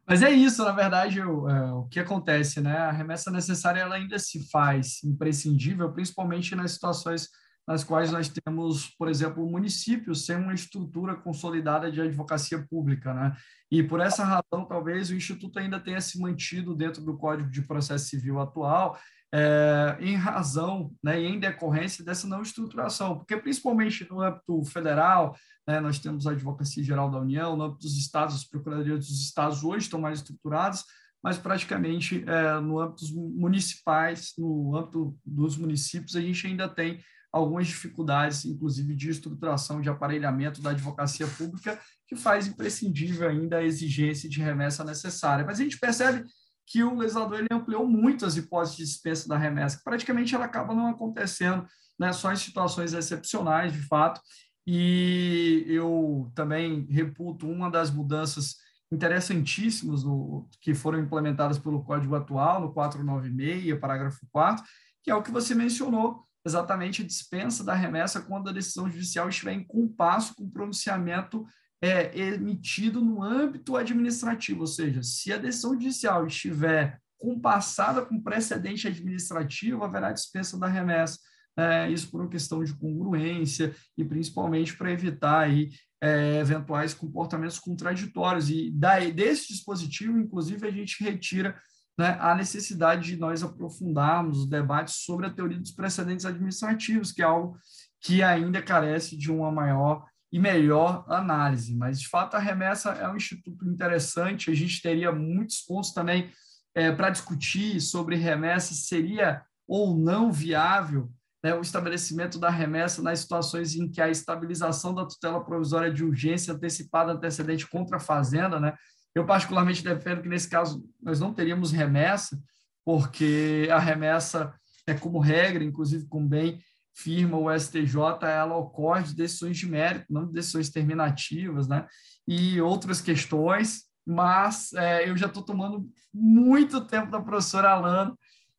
Mas é isso, na verdade, o, é, o que acontece, né? A remessa necessária ela ainda se faz imprescindível, principalmente nas situações nas quais nós temos, por exemplo, municípios sem uma estrutura consolidada de advocacia pública, né? E por essa razão, talvez o Instituto ainda tenha se mantido dentro do Código de Processo Civil atual, é, em razão né, em decorrência dessa não estruturação, porque principalmente no âmbito federal, né, nós temos a Advocacia Geral da União, no âmbito dos estados, as procuradorias dos estados hoje estão mais estruturadas, mas praticamente é, no âmbito municipais, no âmbito dos municípios, a gente ainda tem algumas dificuldades, inclusive de estruturação, de aparelhamento da advocacia pública, que faz imprescindível ainda a exigência de remessa necessária. Mas a gente percebe que o legislador ele ampliou muito as hipóteses de dispensa da remessa, que praticamente ela acaba não acontecendo, né, só em situações excepcionais, de fato, e eu também reputo uma das mudanças interessantíssimas do, que foram implementadas pelo Código atual, no 496, parágrafo 4 que é o que você mencionou, exatamente a dispensa da remessa quando a decisão judicial estiver em compasso com o pronunciamento é, emitido no âmbito administrativo, ou seja, se a decisão judicial estiver compassada com precedente administrativo, haverá dispensa da remessa. É, isso por uma questão de congruência e principalmente para evitar aí, é, eventuais comportamentos contraditórios. E daí, desse dispositivo, inclusive, a gente retira né, a necessidade de nós aprofundarmos os debates sobre a teoria dos precedentes administrativos, que é algo que ainda carece de uma maior e melhor análise. Mas, de fato, a remessa é um instituto interessante, a gente teria muitos pontos também é, para discutir sobre remessa, seria ou não viável né, o estabelecimento da remessa nas situações em que a estabilização da tutela provisória de urgência antecipada antecedente contra a fazenda, né, eu, particularmente, defendo que, nesse caso, nós não teríamos remessa, porque a remessa é como regra, inclusive, com bem firma o STJ, ela ocorre de decisões de mérito, não de decisões terminativas, né? E outras questões, mas é, eu já estou tomando muito tempo da professora Alana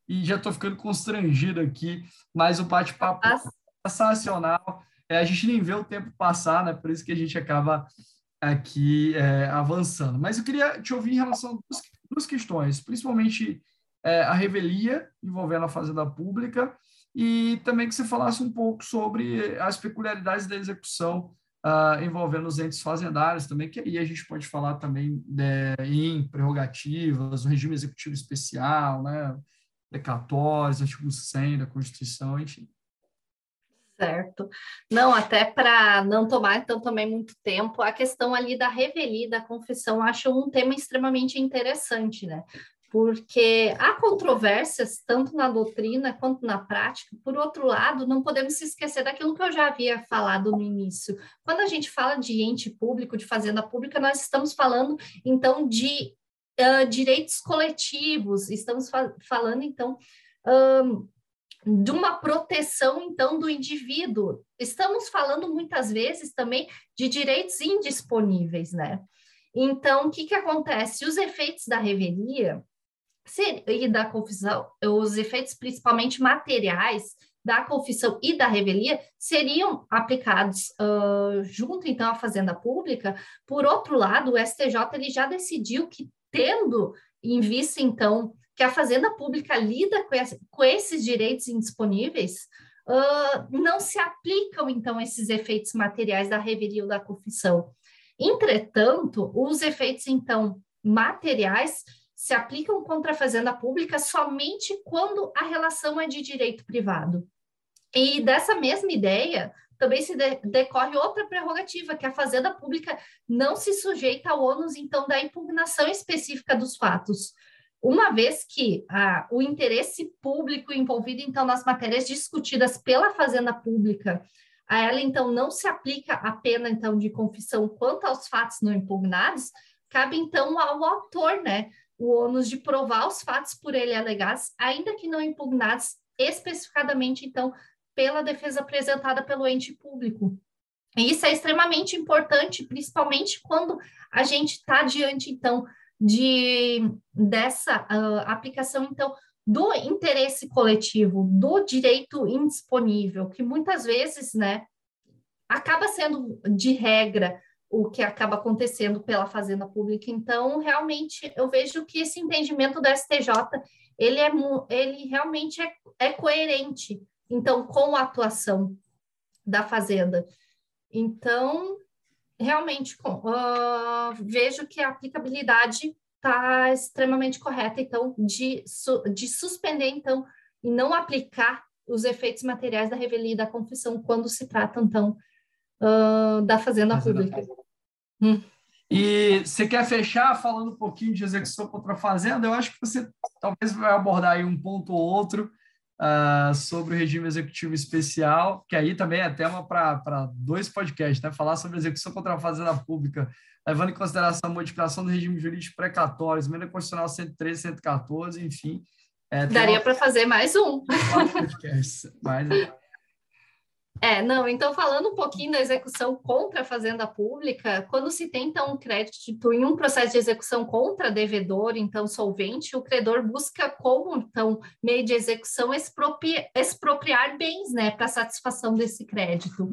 e já estou ficando constrangido aqui, mas o bate-papo é sensacional. É, a gente nem vê o tempo passar, né? Por isso que a gente acaba aqui é, avançando. Mas eu queria te ouvir em relação a duas, duas questões, principalmente é, a revelia envolvendo a fazenda pública e também que você falasse um pouco sobre as peculiaridades da execução uh, envolvendo os entes fazendários também, que aí a gente pode falar também de, em prerrogativas, o regime executivo especial, né, precatórios, artigo 100 da Constituição, enfim. Certo. Não, até para não tomar então também muito tempo, a questão ali da revelia, da confissão, acho um tema extremamente interessante, né? Porque há controvérsias tanto na doutrina quanto na prática. Por outro lado, não podemos se esquecer daquilo que eu já havia falado no início. Quando a gente fala de ente público, de fazenda pública, nós estamos falando então de uh, direitos coletivos, estamos fa falando então de uma proteção, então, do indivíduo. Estamos falando muitas vezes também de direitos indisponíveis, né? Então, o que, que acontece? Os efeitos da revelia e da confissão, os efeitos principalmente materiais da confissão e da revelia seriam aplicados uh, junto, então, à Fazenda Pública. Por outro lado, o STJ ele já decidiu que, tendo em vista, então, que a Fazenda Pública lida com, esse, com esses direitos indisponíveis, uh, não se aplicam, então, esses efeitos materiais da revelia ou da confissão. Entretanto, os efeitos, então, materiais se aplicam contra a Fazenda Pública somente quando a relação é de direito privado. E dessa mesma ideia, também se de decorre outra prerrogativa, que a Fazenda Pública não se sujeita ao ônus, então, da impugnação específica dos fatos uma vez que ah, o interesse público envolvido, então, nas matérias discutidas pela Fazenda Pública, a ela, então, não se aplica a pena, então, de confissão quanto aos fatos não impugnados, cabe, então, ao autor, né, o ônus de provar os fatos por ele alegados, ainda que não impugnados especificadamente, então, pela defesa apresentada pelo ente público. Isso é extremamente importante, principalmente quando a gente está diante, então, de dessa uh, aplicação, então, do interesse coletivo, do direito indisponível, que muitas vezes, né, acaba sendo de regra o que acaba acontecendo pela fazenda pública. Então, realmente, eu vejo que esse entendimento do STJ, ele, é, ele realmente é, é coerente, então, com a atuação da fazenda. Então, realmente uh, vejo que a aplicabilidade está extremamente correta, então, de, de suspender, então, e não aplicar os efeitos materiais da revelia e da confissão quando se trata, então, uh, da fazenda pública. Hum. E você quer fechar falando um pouquinho de execução contra a fazenda? Eu acho que você talvez vai abordar aí um ponto ou outro uh, sobre o regime executivo especial, que aí também é tema para dois podcasts, né? Falar sobre execução contra a fazenda pública, levando em consideração a modificação do regime jurídico precatório, emenda constitucional 113, 114, enfim. É, Daria uma... para fazer mais um. Mas, é, não, então falando um pouquinho da execução contra a fazenda pública, quando se tem então um crédito em um processo de execução contra devedor, então solvente, o credor busca como então meio de execução expropriar, expropriar bens, né, para satisfação desse crédito.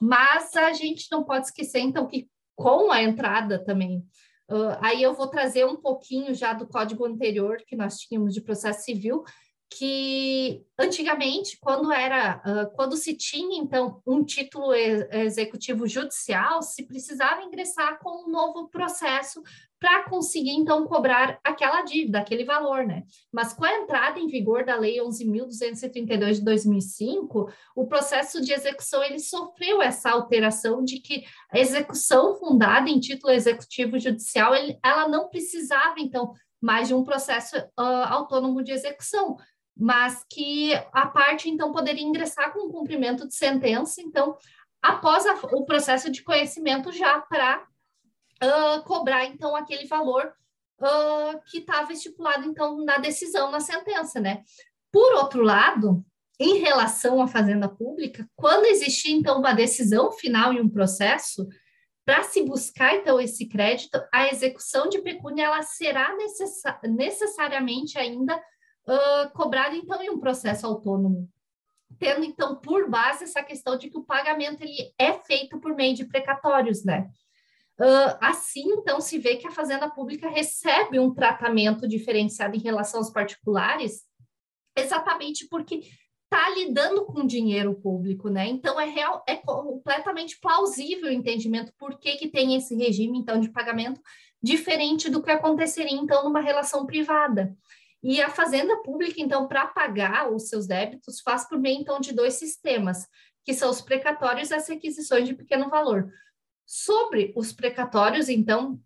Mas a gente não pode esquecer então que com a entrada também Uh, aí eu vou trazer um pouquinho já do código anterior que nós tínhamos de processo civil, que antigamente, quando era, uh, quando se tinha então um título executivo judicial, se precisava ingressar com um novo processo para conseguir então cobrar aquela dívida, aquele valor, né? Mas com a entrada em vigor da Lei 11.232 de 2005, o processo de execução ele sofreu essa alteração de que a execução fundada em título executivo judicial ele, ela não precisava então mais de um processo uh, autônomo de execução, mas que a parte, então, poderia ingressar com o cumprimento de sentença, então, após a, o processo de conhecimento já para uh, cobrar, então, aquele valor uh, que estava estipulado, então, na decisão, na sentença, né? Por outro lado, em relação à fazenda pública, quando existir, então, uma decisão final em um processo, para se buscar, então, esse crédito, a execução de pecúnia, ela será necessariamente ainda uh, cobrado, então, em um processo autônomo, tendo, então, por base essa questão de que o pagamento ele é feito por meio de precatórios, né? Uh, assim, então, se vê que a fazenda pública recebe um tratamento diferenciado em relação aos particulares, exatamente porque está lidando com dinheiro público, né? Então, é, real, é completamente plausível o entendimento por que, que tem esse regime, então, de pagamento diferente do que aconteceria, então, numa relação privada. E a fazenda pública, então, para pagar os seus débitos, faz por meio, então, de dois sistemas, que são os precatórios e as requisições de pequeno valor. Sobre os precatórios, então,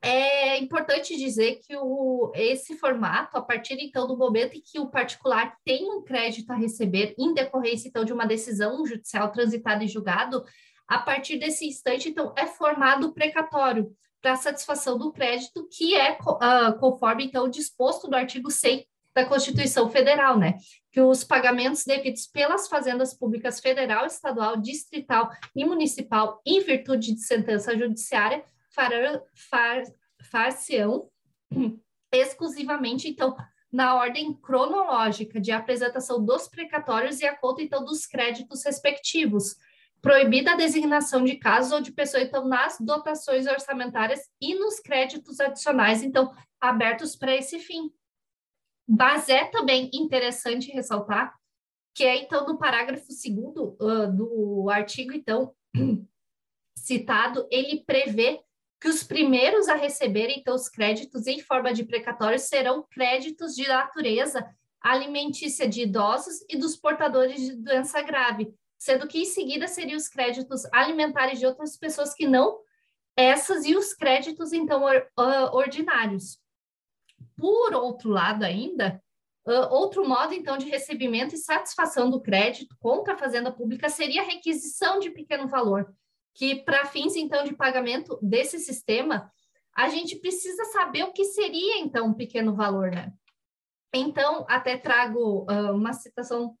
é importante dizer que o, esse formato, a partir então do momento em que o particular tem um crédito a receber, em decorrência então de uma decisão judicial transitada e julgado, a partir desse instante, então, é formado o precatório para satisfação do crédito, que é uh, conforme, então, disposto no artigo 100 da Constituição Federal, né? Que os pagamentos devidos pelas fazendas públicas federal, estadual, distrital e municipal, em virtude de sentença judiciária, farão, far, far-se-ão [clears throat] exclusivamente, então, na ordem cronológica de apresentação dos precatórios e a conta, então, dos créditos respectivos, proibida a designação de casos ou de pessoa, então, nas dotações orçamentárias e nos créditos adicionais, então, abertos para esse fim. Mas é também interessante ressaltar que é, então, no parágrafo segundo uh, do artigo, então, [clears throat] citado, ele prevê que os primeiros a receberem, então, os créditos em forma de precatório serão créditos de natureza alimentícia de idosos e dos portadores de doença grave, sendo que em seguida seriam os créditos alimentares de outras pessoas que não essas e os créditos, então, or, uh, ordinários. Por outro lado, ainda, uh, outro modo, então, de recebimento e satisfação do crédito contra a fazenda pública seria a requisição de pequeno valor, que, para fins, então, de pagamento desse sistema, a gente precisa saber o que seria, então, um pequeno valor, né? Então, até trago uh, uma citação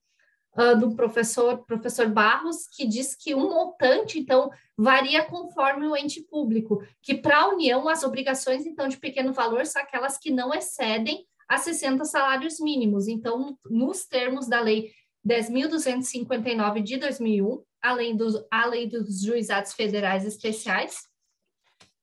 uh, do professor, professor Barros, que diz que um montante, então, varia conforme o ente público, que para a União as obrigações, então, de pequeno valor são aquelas que não excedem a 60 salários mínimos. Então, nos termos da Lei 10.259 de 2001, além dos, a Lei dos Juizados Federais Especiais,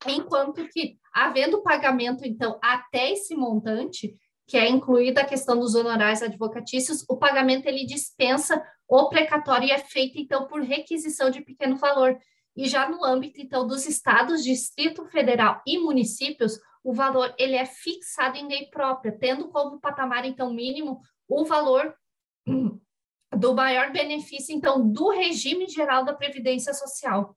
enquanto que, havendo pagamento, então, até esse montante, que é incluída a questão dos honorários advocatícios, o pagamento ele dispensa o precatório e é feito então por requisição de pequeno valor. E já no âmbito então dos estados, Distrito Federal e municípios, o valor ele é fixado em lei própria, tendo como patamar então mínimo o valor [clears throat] do maior benefício, então, do regime geral da Previdência Social.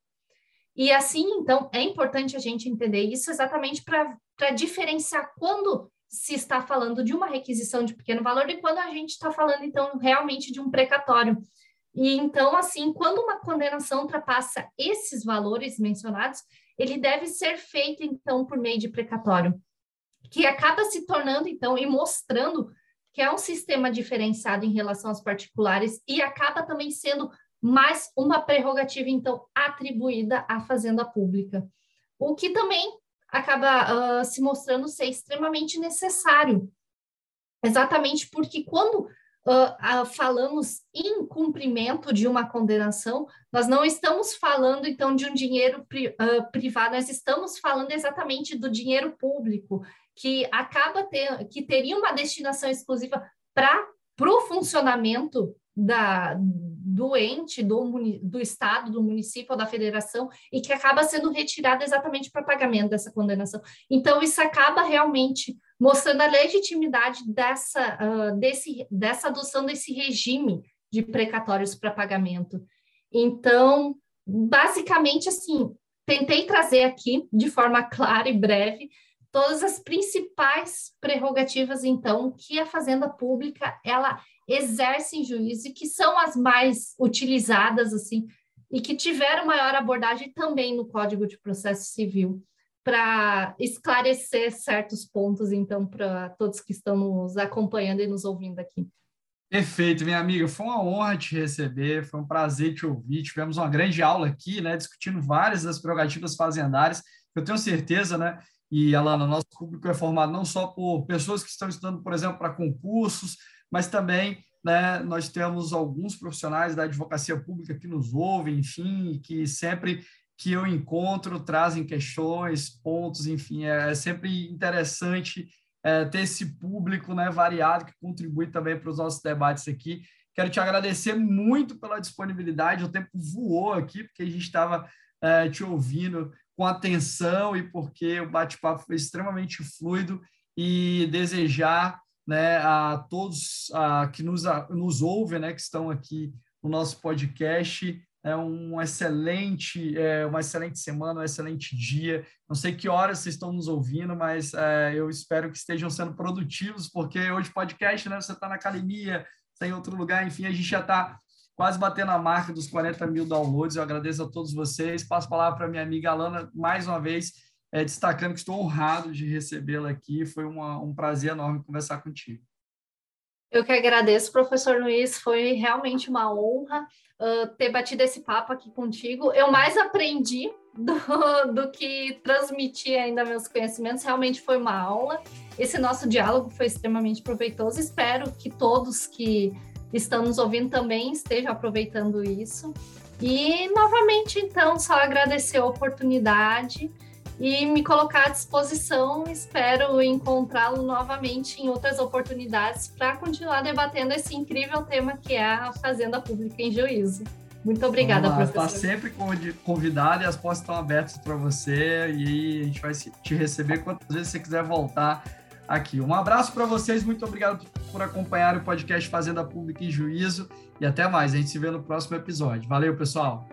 E assim, então, é importante a gente entender isso exatamente para diferenciar quando se está falando de uma requisição de pequeno valor e quando a gente está falando, então, realmente de um precatório. E então, assim, quando uma condenação ultrapassa esses valores mencionados, ele deve ser feito, então, por meio de precatório, que acaba se tornando, então, e mostrando que é um sistema diferenciado em relação aos particulares e acaba também sendo mais uma prerrogativa, então, atribuída à Fazenda Pública. O que também acaba uh, se mostrando ser extremamente necessário, exatamente porque quando uh, uh, falamos em cumprimento de uma condenação, nós não estamos falando, então, de um dinheiro pri, uh, privado, nós estamos falando exatamente do dinheiro público, que acaba ter, que teria uma destinação exclusiva para o funcionamento da, do ente, do, do Estado, do município ou da federação, e que acaba sendo retirada exatamente para pagamento dessa condenação. Então, isso acaba realmente mostrando a legitimidade dessa, uh, desse, dessa adoção desse regime de precatórios para pagamento. Então, basicamente, assim, tentei trazer aqui, de forma [laughs] clara e breve, todas as principais prerrogativas, então, que a Fazenda Pública, ela exerce em juízo e que são as mais utilizadas, assim, e que tiveram maior abordagem também no Código de Processo Civil, para esclarecer certos pontos, então, para todos que estão nos acompanhando e nos ouvindo aqui. Perfeito, minha amiga. Foi uma honra te receber, foi um prazer te ouvir. Tivemos uma grande aula aqui, né, discutindo várias das prerrogativas fazendárias. Eu tenho certeza, né, e Alana, nosso público é formado não só por pessoas que estão estudando, por exemplo, para concursos, mas também né, nós temos alguns profissionais da advocacia pública que nos ouvem, enfim, que sempre que eu encontro trazem questões, pontos, enfim, é, é sempre interessante é, ter esse público né, variado que contribui também para os nossos debates aqui. Quero te agradecer muito pela disponibilidade, o tempo voou aqui, porque a gente estava é, te ouvindo com atenção e porque o bate-papo foi extremamente fluido e desejar né, a todos a, que nos, nos ouvem, né, que estão aqui no nosso podcast, é um excelente, é, uma excelente semana, um excelente dia. Não sei que horas vocês estão nos ouvindo, mas é, eu espero que estejam sendo produtivos, porque hoje podcast, né? Você está na academia, está em outro lugar, enfim, a gente já está quase batendo a marca dos 40 mil downloads. Eu agradeço a todos vocês. Passo a palavra para minha amiga Alana mais uma vez é, destacando que estou honrado de recebê-la aqui. Foi uma, um prazer enorme conversar contigo. Eu que agradeço, professor Luiz. Foi realmente uma honra uh, ter batido esse papo aqui contigo. Eu mais aprendi do, [laughs] do que transmitir ainda meus conhecimentos. Realmente foi uma aula. Esse nosso diálogo foi extremamente proveitoso. Espero que todos que estão nos ouvindo também estejam aproveitando isso. E novamente, então, só agradecer a oportunidade e me colocar à disposição. Espero encontrá-lo novamente em outras oportunidades para continuar debatendo esse incrível tema que é a Fazenda Pública em Juízo. Muito obrigada, professor. Está sempre convidado e as portas estão abertas para você e a gente vai te receber quantas vezes você quiser voltar aqui. Um abraço para vocês, muito obrigado por acompanhar o podcast Fazenda Pública em Juízo e até mais. A gente se vê no próximo episódio. Valeu, pessoal.